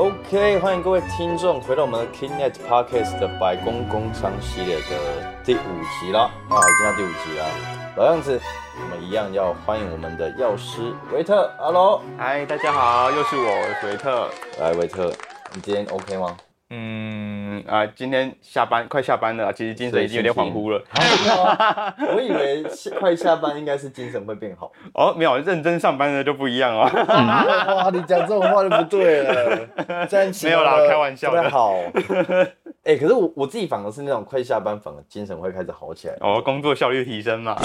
OK，欢迎各位听众回到我们的 Kingnet Podcast 的白宫工商系列的第五集了啊，已经到第五集了。老样子，我们一样要欢迎我们的药师维特。Hello，嗨，大家好，又是我，维特。来，维特，你今天 OK 吗？嗯啊，今天下班快下班了，其实精神已经有点恍惚了。我以为下快下班应该是精神会变好。哦，没有，认真上班的就不一样哦。哇，你讲这种话就不对了。没有啦，开玩笑的。好。哎，可是我我自己反而是那种快下班，反而精神会开始好起来。哦，工作效率提升嘛。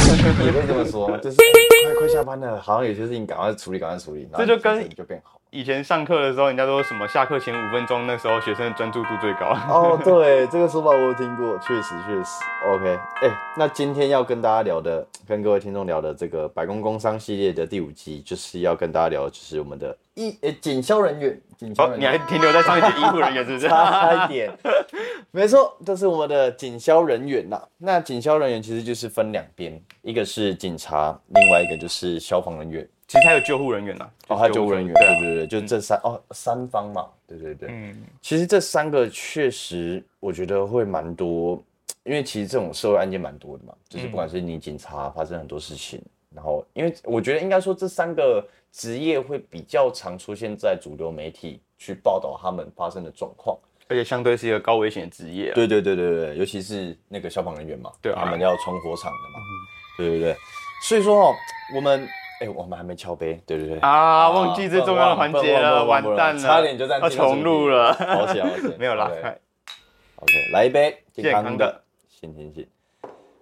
也可以这么说，就是快快下班了，好像有些事情赶快处理，赶快处理，这就跟就变好。以前上课的时候，人家说什么下课前五分钟，那时候学生的专注度最高。哦，对，这个说法我有听过，确实确实。OK，哎，那今天要跟大家聊的，跟各位听众聊的这个百工工商系列的第五集，就是要跟大家聊，就是我们的医呃警消人员。哦，你还停留在上一节医护人员是不是？差一点。没错，这是我们的警消人员呐。那警消人员其实就是分两边，一个是警察，另外一个就是消防人员。其实还有救护人员呐，哦，还有救护人员，对对对，就这三哦三方嘛，对对对，嗯，其实这三个确实我觉得会蛮多，因为其实这种社会案件蛮多的嘛，就是不管是你警察发生很多事情，然后因为我觉得应该说这三个职业会比较常出现在主流媒体去报道他们发生的状况，而且相对是一个高危险的职业，对对对对对，尤其是那个消防人员嘛，对，他们要冲火场的嘛，对对对，所以说哦，我们。哎，我们还没敲杯，对对对。啊，忘记最重要的环节了，完蛋了，差点就这样要重录了，好险好险，没有啦。OK，来一杯健康的，行行行。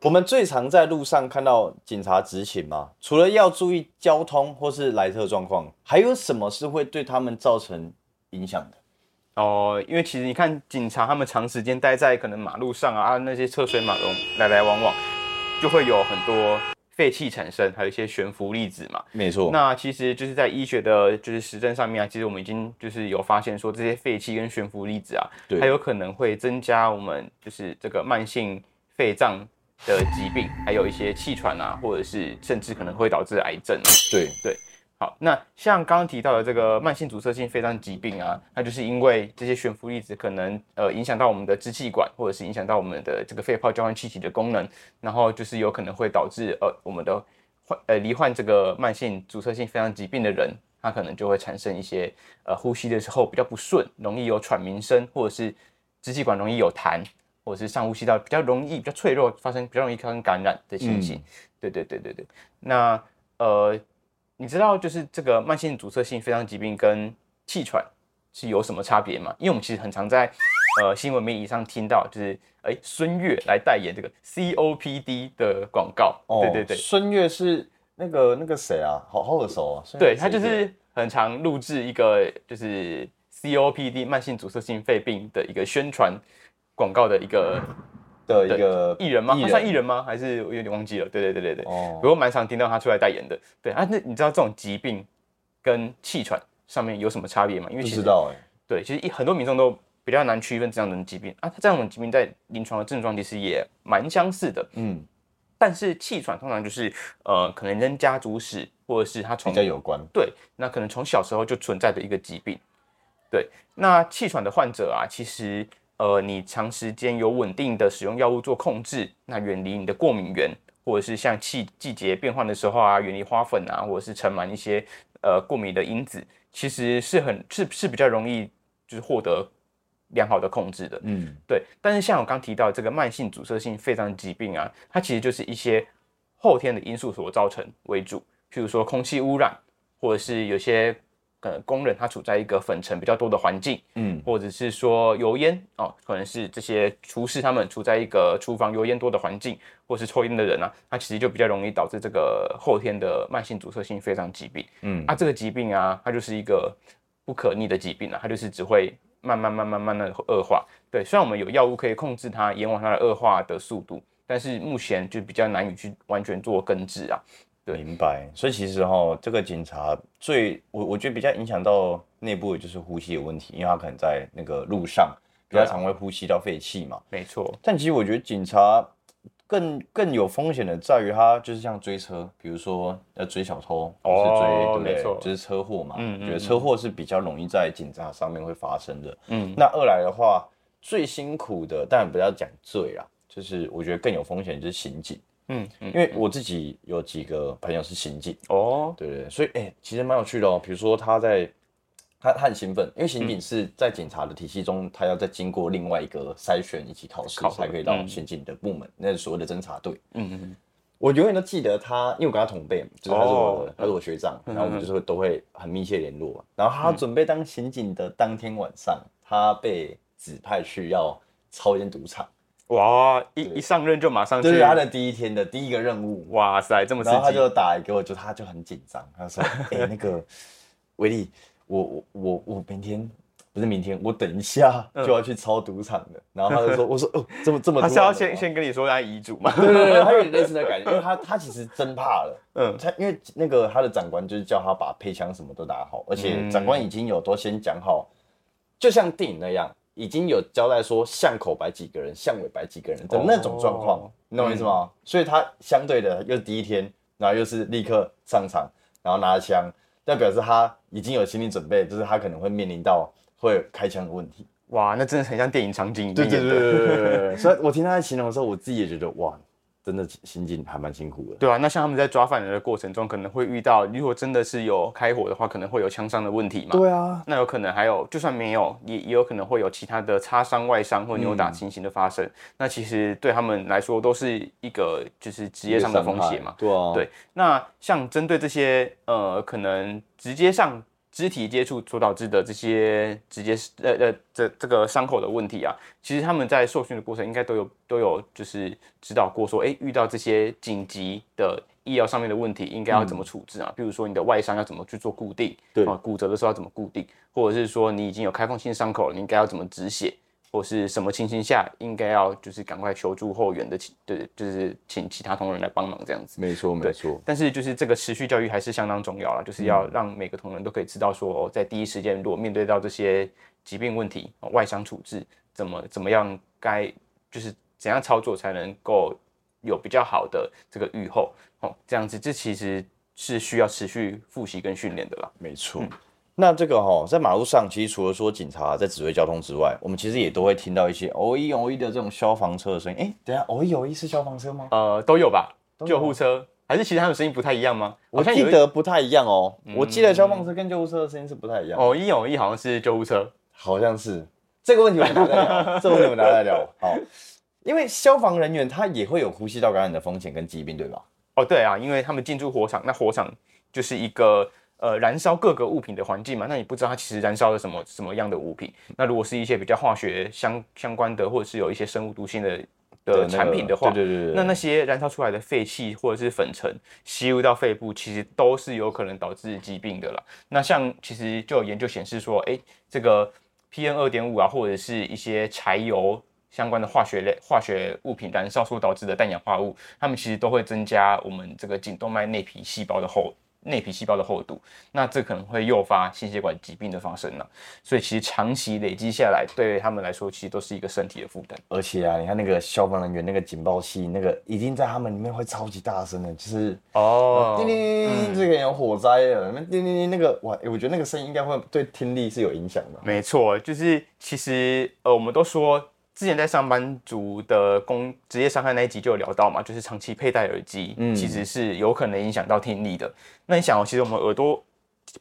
我们最常在路上看到警察执勤嘛，除了要注意交通或是来车状况，还有什么是会对他们造成影响的？哦，因为其实你看警察他们长时间待在可能马路上啊，那些车水马龙来来往往，就会有很多。废气产生，还有一些悬浮粒子嘛，没错。那其实就是在医学的，就是实证上面啊，其实我们已经就是有发现说，这些废气跟悬浮粒子啊，它有可能会增加我们就是这个慢性肺脏的疾病，还有一些气喘啊，或者是甚至可能会导致癌症。对对。好，那像刚刚提到的这个慢性阻塞性肺脏疾病啊，那就是因为这些悬浮粒子可能呃影响到我们的支气管，或者是影响到我们的这个肺泡交换气体的功能，然后就是有可能会导致呃我们的患呃罹患这个慢性阻塞性肺脏疾病的人，他可能就会产生一些呃呼吸的时候比较不顺，容易有喘鸣声，或者是支气管容易有痰，或者是上呼吸道比较容易比较脆弱，发生比较容易发生感染的情形。对对对对对，那呃。你知道就是这个慢性阻塞性肺脏疾病跟气喘是有什么差别吗？因为我们其实很常在呃新闻媒体上听到，就是哎孙悦来代言这个 COPD 的广告。哦，对对对，孙悦是那个那个谁啊？好好耳熟啊。对他就是很常录制一个就是 COPD 慢性阻塞性肺病的一个宣传广告的一个。的一个艺人吗？他算艺人吗？还是我有点忘记了。对对对对对。哦。不过蛮常听到他出来代言的。对啊，那你知道这种疾病跟气喘上面有什么差别吗？因为不知道哎。对，其实很多民众都比较难区分这样的疾病啊。他这样的疾病在临床的症状其实也蛮相似的。嗯。但是气喘通常就是呃，可能跟家族史或者是他从比较有关。对，那可能从小时候就存在的一个疾病。对，那气喘的患者啊，其实。呃，你长时间有稳定的使用药物做控制，那远离你的过敏源，或者是像季季节变换的时候啊，远离花粉啊，或者是尘螨一些呃过敏的因子，其实是很是是比较容易就是获得良好的控制的。嗯，对。但是像我刚提到这个慢性阻塞性肺脏疾病啊，它其实就是一些后天的因素所造成为主，譬如说空气污染，或者是有些。呃，工人他处在一个粉尘比较多的环境，嗯，或者是说油烟哦，可能是这些厨师他们处在一个厨房油烟多的环境，或是抽烟的人啊，他其实就比较容易导致这个后天的慢性阻塞性肺脏疾病，嗯，啊，这个疾病啊，它就是一个不可逆的疾病啊，它就是只会慢慢慢慢慢慢的恶化，对，虽然我们有药物可以控制它延缓它的恶化的速度，但是目前就比较难以去完全做根治啊。明白，所以其实哈，这个警察最我我觉得比较影响到内部的就是呼吸的问题，因为他可能在那个路上比较常会呼吸到废气嘛。没错，但其实我觉得警察更更有风险的在于他就是像追车，比如说要追小偷，哦是追对？就是车祸嘛，嗯嗯觉得车祸是比较容易在警察上面会发生的。嗯。那二来的话，最辛苦的当然不要讲罪啦，就是我觉得更有风险就是刑警，嗯嗯因为我自己有几个朋友是刑警，哦。对对对，所以哎、其实蛮有趣的哦。比如说他在他他很兴奋，因为刑警是在警察的体系中，他要再经过另外一个筛选以及考试才可以到嗯刑警的部门，那是所谓的侦查队。嗯嗯我永远都记得他，因为我跟他同辈嘛，就是他是我的，哦他是我学长，然后我们嗯就是会都会很密切联络嘛。然后他准备当刑警的当天晚上，他被指派去要抄一间赌场，哇，一一上任就马上去。这是，他的第一天的第一个任务。哇塞，这么刺激，然后他就打来给我，就他就很紧张，他说：“ 哎、那个威力，我我我我明天不是明天，我等一下就要去抄赌场的。然后他就说：“ 我说哦，这么这么他是要先先跟你说他遗嘱嘛？对对对，他有点类似的感觉，因为他 他其实真怕了，嗯。他因为那个他的长官就是叫他把配枪什么都打好，而且嗯。长官已经有都先讲好，就像电影那样，已经有交代说巷口摆几个人，巷尾摆几个人的那种状况，哦你懂我意思吗？所以他相对的又是第一天，然后又是立刻上场，然后拿着枪，代表示他已经有心理准备，就是他可能会面临到会开枪的问题。哇，那真的很像电影场景对对对，所以我听他在形容的时候，我自己也觉得哇，真的心境还蛮辛苦的。对啊，那像他们在抓犯人的过程中，可能会遇到，如果真的是有开火的话，可能会有枪伤的问题嘛。对啊，那有可能还有，就算没有，也也有可能会有其他的擦伤、外伤或扭打情形的发生。那其实对他们来说，都是一个就是职业上的风险嘛。对啊，对那像针对这些呃，可能直接上肢体接触所导致的这些直接呃呃这这个伤口的问题啊，其实他们在受训的过程应该都有都有就是指导过说，哎，遇到这些紧急的医疗上面的问题，应该要怎么处置啊？比如说你的外伤要怎么去做固定，对啊，骨折的时候要怎么固定，或者是说你已经有开放性伤口了，你应该要怎么止血？或是什么情形下应该要就是赶快求助后援的，对，就是请其他同仁来帮忙这样子。没错没错，但是就是这个持续教育还是相当重要了，就是要让每个同仁都可以知道说，哦，在第一时间如果面对到这些疾病问题、哦外伤处置，怎么怎么样该就是怎样操作才能够有比较好的这个预后哦，这样子这其实是需要持续复习跟训练的啦。没错。那这个哈、在马路上，其实除了说警察在指挥交通之外，我们其实也都会听到一些偶一偶一的这种消防车的声音。哎，等一下，偶一偶一是消防车吗？呃，都有吧？有救护车还是其实他们声音不太一样吗？我记得不太一样哦。我记得消防车跟救护车的声音是不太一样。哦，哦，一哦一好像是救护车，好像是这个问题，我们等一下再聊。这个问题我们拿来聊。好，因为消防人员他也会有呼吸道感染的风险跟疾病，对吧？哦，对啊，因为他们进驻火场，那火场就是一个呃燃烧各个物品的环境嘛，那你不知道它其实燃烧了什么什么样的物品。那如果是一些比较化学相相关的，或者是有一些生物毒性的的产品的话，对对对对，那那些燃烧出来的废气或者是粉尘吸入到肺部，其实都是有可能导致疾病的啦。那像其实就有研究显示说，哎，这个 PM 二点五啊，或者是一些柴油相关的化学类化学物品燃烧所导致的氮氧化物，它们其实都会增加我们这个颈动脉内皮细胞的厚内皮细胞的厚度，那这可能会诱发心血管疾病的发生了。所以其实长期累积下来，对他们来说，其实都是一个身体的负担。而且啊，你看那个消防人员那个警报器，那个一定在他们里面会超级大声的，就是哦叮叮叮叮叮，这个有火灾了，那叮叮叮那个哇，欸我觉得那个声音应该会对听力是有影响的。没错，就是其实呃，我们都说之前在上班族的工职业伤害那一集就有聊到嘛，就是长期佩戴耳机，嗯其实是有可能影响到听力的。那你想哦，其实我们耳朵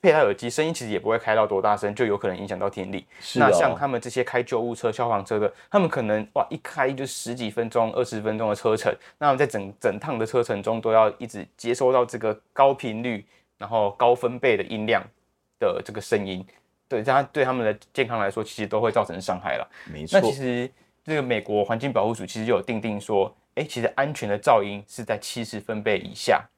佩戴耳机，声音其实也不会开到多大声，就有可能影响到听力。是哦那像他们这些开救护车、消防车的，他们可能哇一开就十几分钟、二十分钟的车程，那在整整趟的车程中都要一直接收到这个高频率，然后高分贝的音量的这个声音。对，这样对他们的健康来说，其实都会造成伤害了。没错那，其实这个美国环境保护署其实就有定定说，哎，其实安全的噪音是在七十分贝以下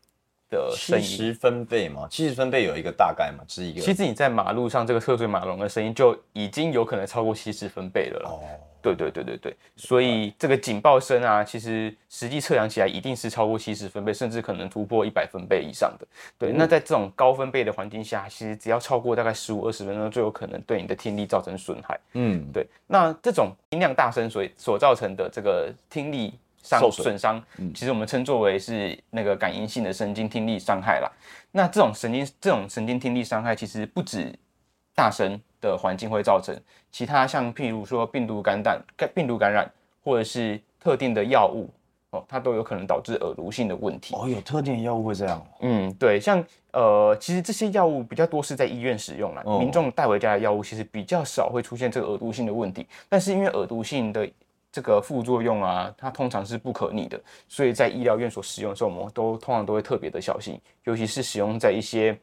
的声音。七十分贝嘛，七十分贝有一个大概嘛，是一个其实你在马路上这个车水马龙的声音就已经有可能超过七十分贝了。哦，对对对对对，所以这个警报声啊，其实实际测量起来一定是超过七十分贝，甚至可能突破一百分贝以上的。对，那在这种高分贝的环境下，其实只要超过大概十五二十分钟，就有可能对你的听力造成损害。嗯，对，那这种音量大声所所造成的这个听力伤损损伤，其实我们称作为是那个感应性的神经听力伤害啦。那这种神经这种神经听力伤害，其实不止大声的环境会造成，其他像譬如说病毒感染、感病毒感染，或者是特定的药物哦，它都有可能导致耳毒性的问题。哦，有特定的药物会这样。嗯，对，像呃，其实这些药物比较多是在医院使用啦，哦民众带回家的药物其实比较少会出现这个耳毒性的问题。但是因为耳毒性的这个副作用啊，它通常是不可逆的，所以在医疗院所使用的时候，我们都通常都会特别的小心，尤其是使用在一些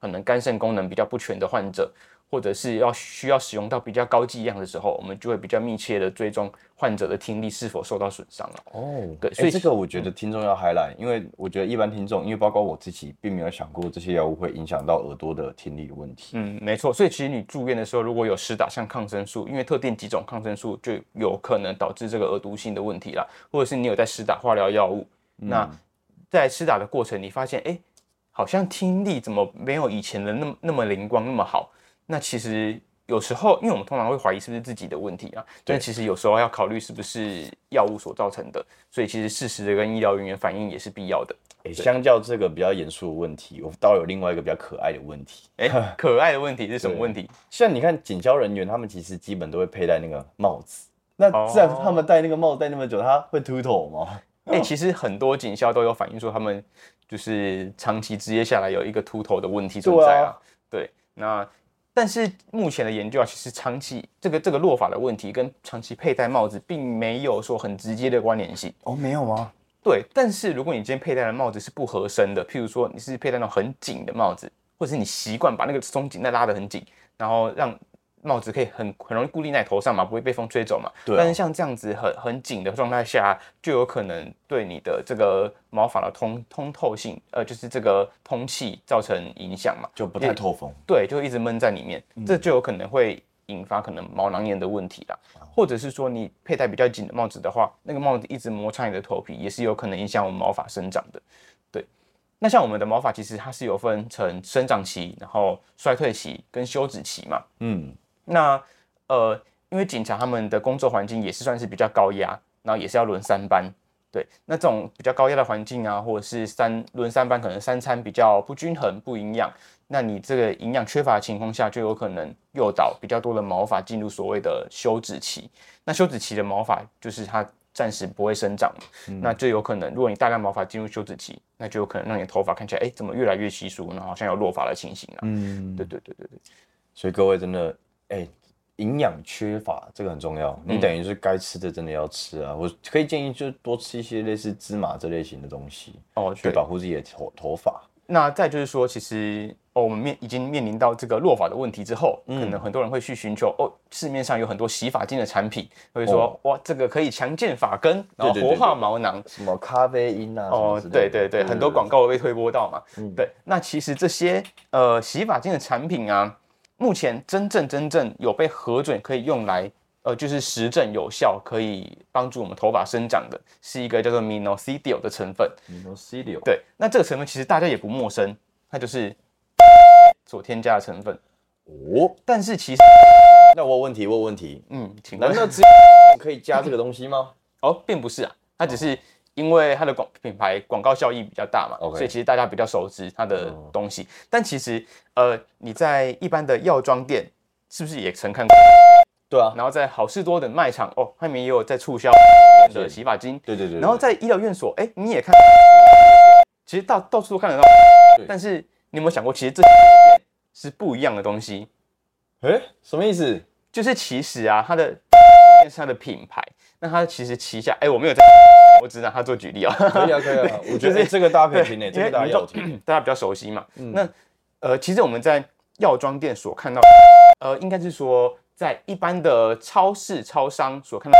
可能肝肾功能比较不全的患者。或者是要需要使用到比较高剂量的时候，我们就会比较密切的追踪患者的听力是否受到损伤了。哦，对所以这个我觉得听众要 highlight，因为我觉得一般听众，因为包括我自己，并没有想过这些药物会影响到耳朵的听力问题。嗯，没错。所以其实你住院的时候，如果有施打像抗生素，因为特定几种抗生素就有可能导致这个耳毒性的问题啦，或者是你有在施打化疗药物，那在施打的过程，你发现哎、诶好像听力怎么没有以前的那么那么灵光那么好？那其实有时候，因为我们通常会怀疑是不是自己的问题啊，但其实有时候要考虑是不是药物所造成的，所以其实适时的跟医疗人员反映也是必要的。诶相较这个比较严肃的问题，我倒有另外一个比较可爱的问题。哎、可爱的问题是什么问题？像你看警消人员，他们其实基本都会佩戴那个帽子。那哦自然他们戴那个帽子戴那么久，他会秃头吗？哎、其实很多警校都有反映说，他们就是长期职业下来有一个秃头的问题存在啊。对，那但是目前的研究啊，其实长期这个这个落发的问题跟长期佩戴帽子并没有说很直接的关联性。哦，没有吗？对，但是如果你今天佩戴的帽子是不合身的，譬如说你是佩戴那种很紧的帽子，或者是你习惯把那个松紧带拉得很紧，然后让帽子可以很很容易固定在头上嘛，不会被风吹走嘛。对啊但是像这样子很很紧的状态下，就有可能对你的这个毛发的通通透性，呃，就是这个通气造成影响嘛。就不太透风。对，就会一直闷在里面，这就有可能会引发可能毛囊炎的问题啦，或者是说你佩戴比较紧的帽子的话，那个帽子一直摩擦你的头皮，也是有可能影响我们毛发生长的。对，那像我们的毛发其实它是有分成生长期，然后衰退期跟休止期嘛。嗯，那呃，因为警察他们的工作环境也是算是比较高压，然后也是要轮三班。对，那这种比较高压的环境啊，或者是三轮三班，可能三餐比较不均衡、不营养，那你这个营养缺乏的情况下，就有可能诱导比较多的毛发进入所谓的休止期。那休止期的毛发就是它暂时不会生长嘛，那就有可能，如果你大量毛发进入休止期，那就有可能让你的头发看起来，哎，怎么越来越稀疏，然后好像有落发的情形啊。嗯，对对对对对。所以各位真的，哎、营养缺乏这个很重要。你等于是该吃的真的要吃啊。我可以建议就是多吃一些类似芝麻这类型的东西，哦，去对。保护自己的头头发。那再就是说，其实哦，我们面已经面临到这个落发的问题之后，可能很多人会去寻求哦，市面上有很多洗发精的产品，会说、哇，这个可以强健发根，然后活化毛囊。什么咖啡因啊？哦，对对对，很多广告。被推播到嘛。对，那其实这些呃洗发精的产品啊，目前真正真正有被核准可以用来呃就是实证有效，可以帮助我们头发生长的，是一个叫做 minoxidil 的成分。Minoxidil。对，那这个成分其实大家也不陌生，它就是所添加的成分。哦，但是其实，那我有问题，我有问题，嗯，请问难道只有可以加这个东西吗？哦，并不是啊，它只是因为它的广品牌广告效益比较大嘛所以其实大家比较熟知它的东西。但其实，呃，你在一般的药妆店是不是也曾看过？对啊，然后在好事多等卖场哦，他们也有在促销的洗发精。对对对。然后在医疗院所，哎，你也看，其实到到处都看得到对。但是你有没有想过，其实这是不一样的东西？哎，什么意思？就是其实啊，它的是它的品牌，那它其实旗下，哎，我没有在，我只拿它做举例啊。可以啊，可以啊，我觉得、这个大家可以听诶，这个大家要听。大家比较熟悉嘛。那呃，其实我们在药妆店所看到，呃，应该是说在一般的超市、超商所看到，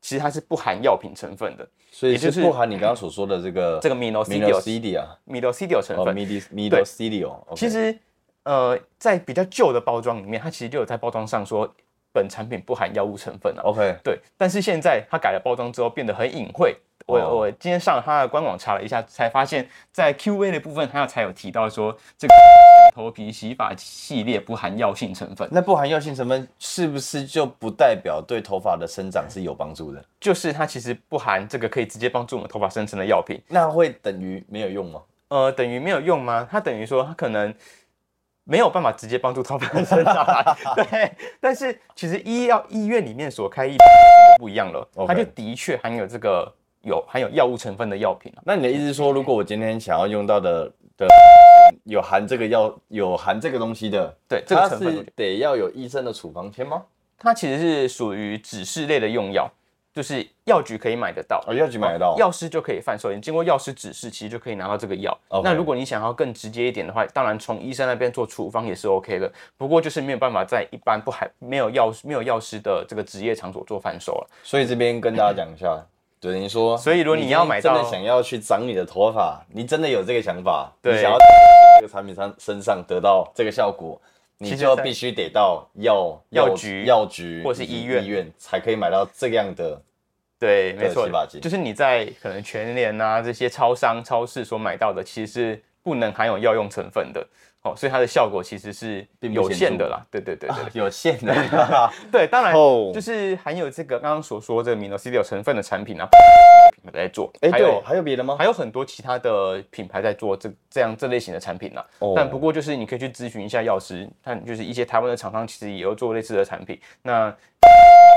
其实它是不含药品成分的。所以就是是不含你刚刚所说的这个 这个 minoxidil minoxidil minoxidil 成哦分 minoxidil。其实呃，在比较旧的包装里面，它其实就有在包装上说本产品不含药物成分啊。OK，对，但是现在它改了包装之后，变得很隐晦。我哦我今天上了它的官网查了一下，才发现，在 Q&A 的部分，它才有提到说这个头皮洗发系列不含药性成分，那不含药性成分是不是就不代表对头发的生长是有帮助的？就是它其实不含这个可以直接帮助我们头发生成的药品。那会等于没有用吗？呃，等于没有用吗？它等于说它可能没有办法直接帮助头发的生长。对，但是其实医药医院里面所开一就不一样了，它就的确含有这个有含有药物成分的药品。那你的意思是说，如果我今天想要用到的的有含这个药有含这个东西的，对，这个成分得要有医生的处方签吗？它其实是属于指示类的用药。就是药局可以买得到，哦，药局买得到，药师就可以贩售。你经过药师指示，其实就可以拿到这个药。那如果你想要更直接一点的话，当然从医生那边做处方也是 OK 的。不过就是没有办法在一般不还没有药没有药师的这个职业场所做贩售了。所以这边跟大家讲一下，等于说，所以如果你要买到，真的想要去长你的头发，你真的有这个想法，你想要这个产品上身上得到这个效果，你就必须得到药药局、药局或是医院医院才可以买到这样的。对，没错，就是你在可能全联啊这些超商、超市所买到的，其实是不能含有药用成分的哦，所以它的效果其实是有限的啦。对对对对，有限的。对，当然就是含有这个刚刚所说这个米诺西有成分的产品啊，品牌在做。哎，还有还有别的吗？还有很多其他的品牌在做这这样这类型的产品呢。但不过就是你可以去咨询一下药师，看就是一些台湾的厂商其实也有做类似的产品。那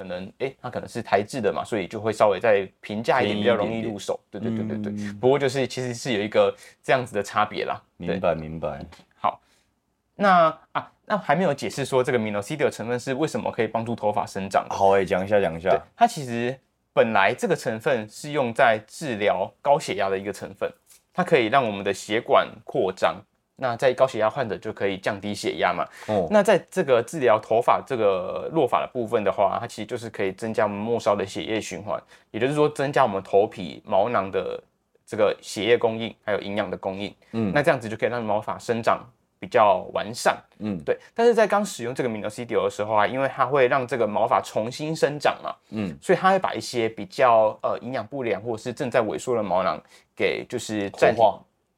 可能哎，它可能是台制的嘛，所以就会稍微再平价一点，比较容易入手。对对对对对。不过就是其实是有一个这样子的差别啦。明白明白。好，那啊，那还没有解释说这个 c i d 的成分是为什么可以帮助头发生长。好哎，讲一下讲一下。它其实本来这个成分是用在治疗高血压的一个成分，它可以让我们的血管扩张。那在高血压患者就可以降低血压嘛？哦，那在这个治疗头发这个落发的部分的话，它其实就是可以增加我们末梢的血液循环，也就是说增加我们头皮毛囊的这个血液供应，还有营养的供应。嗯，那这样子就可以让毛发生长比较完善。嗯，对。但是在刚使用这个 Minoxidil 的时候啊，因为它会让这个毛发重新生长嘛，嗯，所以它会把一些比较呃营养不良或者是正在萎缩的毛囊给就是暂停。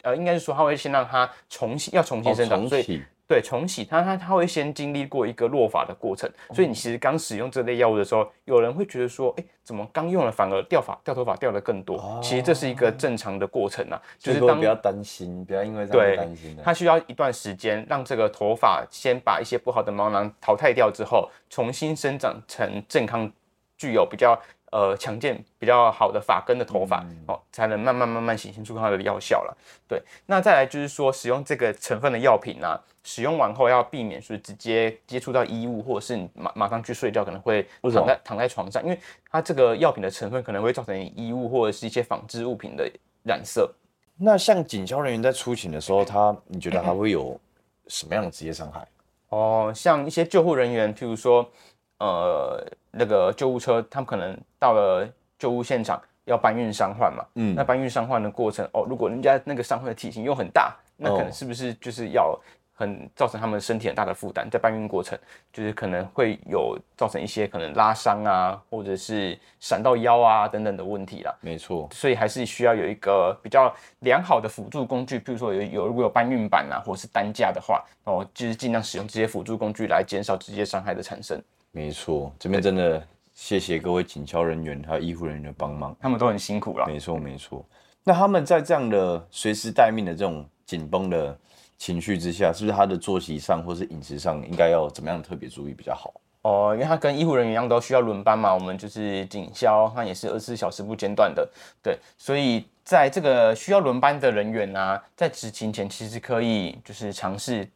呃，应该是说，它会先让它重新要重新生长，所以对重启它，它它会先经历过一个落发的过程。所以你其实刚使用这类药物的时候，有人会觉得说，哎，怎么刚用了反而掉发掉头发掉的更多？其实这是一个正常的过程啊，就是当不要担心，不要因为这样担心。它需要一段时间，让这个头发先把一些不好的毛囊淘汰掉之后，重新生长成健康、具有比较。呃，强健比较好的发根的头发哦，才能慢慢慢慢显现出它的药效了。对，那再来就是说，使用这个成分的药品呢，使用完后要避免是直接接触到衣物，或者是你马马上去睡觉，可能会躺在躺在床上，因为它这个药品的成分可能会造成衣物或者是一些纺织物品的染色。那像警消人员在出勤的时候，他你觉得还会有什么样的职业伤害？哦，像一些救护人员，譬如说。呃，那个救护车，他们可能到了救护现场要搬运伤患嘛，嗯，那搬运伤患的过程，哦，如果人家那个伤患的体型又很大，那可能是不是就是要很造成他们身体很大的负担，在搬运过程，就是可能会有造成一些可能拉伤啊，或者是闪到腰啊等等的问题啦。没错，所以还是需要有一个比较良好的辅助工具，比如说有有如果有搬运板啊，或者是担架的话，哦，就是尽量使用这些辅助工具来减少直接伤害的产生。没错，这边真的谢谢各位警消人员还有医护人员的帮忙，他们都很辛苦了。没错没错，那他们在这样的随时待命的这种紧绷的情绪之下，是不是他的作息上或是饮食上应该要怎么样特别注意比较好？哦，因为他跟医护人员一样都需要轮班嘛，我们就是警消，他也是二十四小时不间断的，对，所以在这个需要轮班的人员啊，在执勤前其实可以就是尝试。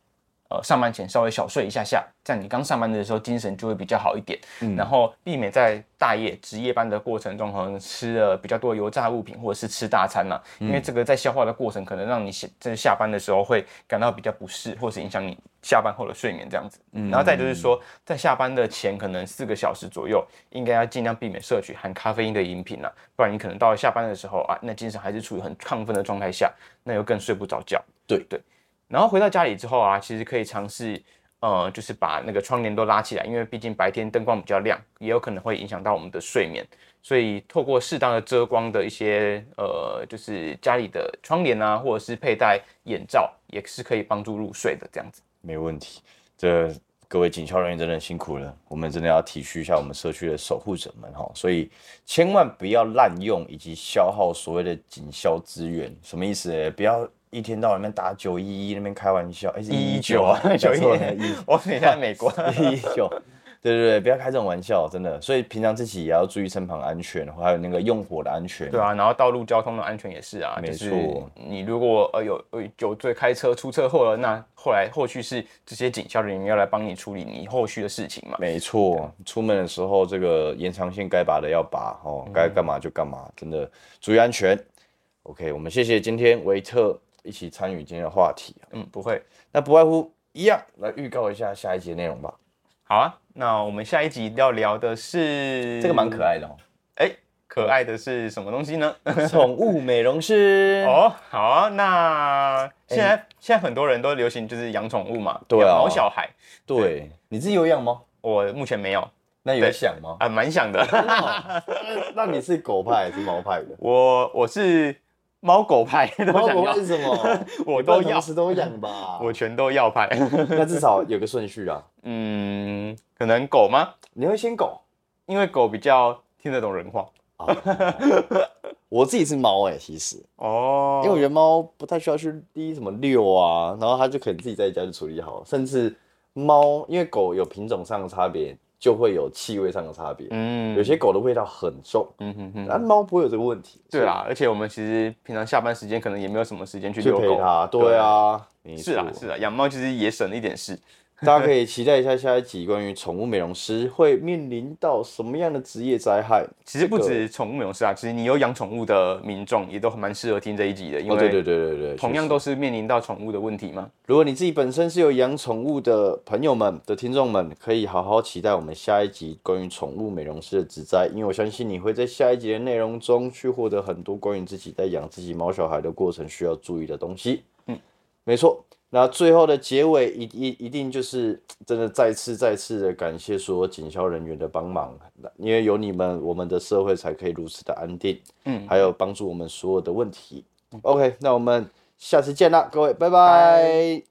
呃，上班前稍微小睡一下下，这样你刚上班的时候精神就会比较好一点。嗯，然后避免在大夜值夜班的过程中，可能吃了比较多油炸物品，或者是吃大餐了，因为这个在消化的过程可能让你下在下班的时候会感到比较不适，或是影响你下班后的睡眠这样子。嗯，然后再就是说，在下班的前可能四个小时左右，应该要尽量避免摄取含咖啡因的饮品了，不然你可能到了下班的时候啊，那精神还是处于很亢奋的状态下，那又更睡不着觉。对对。然后回到家里之后啊，其实可以尝试，呃，就是把那个窗帘都拉起来，因为毕竟白天灯光比较亮，也有可能会影响到我们的睡眠。所以透过适当的遮光的一些呃，就是家里的窗帘啊，或者是佩戴眼罩，也是可以帮助入睡的。这样子没问题。这各位警校人员真的辛苦了，我们真的要体恤一下我们社区的守护者们哈。所以千万不要滥用以及消耗所谓的警校资源。什么意思？不要一天到晚那边打九一一那边开玩笑。哎，一一九啊，九一一，我等一下美国 一一九。对对对，不要开这种玩笑，真的。所以平常自己也要注意身旁安全，还有那个用火的安全。对啊，然后道路交通的安全也是啊。没错。你如果呃有酒醉开车出车祸了，那后来后续是这些警校人员要来帮你处理你后续的事情嘛？没错。出门的时候，这个延长线该拔的要拔哦，该干嘛就干嘛，真的注意安全。OK，我们谢谢今天维特一起参与今天的话题。嗯，不会。那不外乎一样，来预告一下下一集内容吧。好啊，那我们下一集要聊的是这个蛮可爱的哦。哎，可爱的是什么东西呢？宠物美容师 哦。好啊，那现在现在很多人都流行就是养宠物嘛，对啊，毛小孩。对，你自己有养吗？我目前没有。那有想吗？啊，蛮想的。那你是狗派还是猫派的？我我是。猫狗派都想要，是什么？我都要，都养吧。我全都要派，那至少有个顺序啊。嗯，可能狗吗？你会先狗，因为狗比较听得懂人话。我自己是猫哎，其实哦，因为我觉得猫不太需要去滴什么遛啊，然后它就可以自己在家就处理好。甚至猫，因为狗有品种上的差别。就会有气味上的差别，嗯，有些狗的味道很重，嗯哼哼，那猫不会有这个问题，对啦，而且我们其实平常下班时间可能也没有什么时间去遛狗，对啊，是啊是啊，养猫其实也省了一点事。大家可以期待一下下一集关于宠物美容师会面临到什么样的职业灾害。其实不止宠物美容师啊，其实你有养宠物的民众也都蛮适合听这一集的，因为对对对对对，同样都是面临到宠物的问题嘛。如果你自己本身是有养宠物的朋友们的听众们，可以好好期待我们下一集关于宠物美容师的职灾，因为我相信你会在下一集的内容中去获得很多关于自己在养自己毛小孩的过程需要注意的东西。嗯，没错。那最后的结尾一一一定就是 真的再次再次的感谢所有警消人员的帮忙，因为有你们，我们的社会才可以如此的安定，嗯，还有帮助我们所有的问题。OK，那我们下次见啦，各位，拜拜。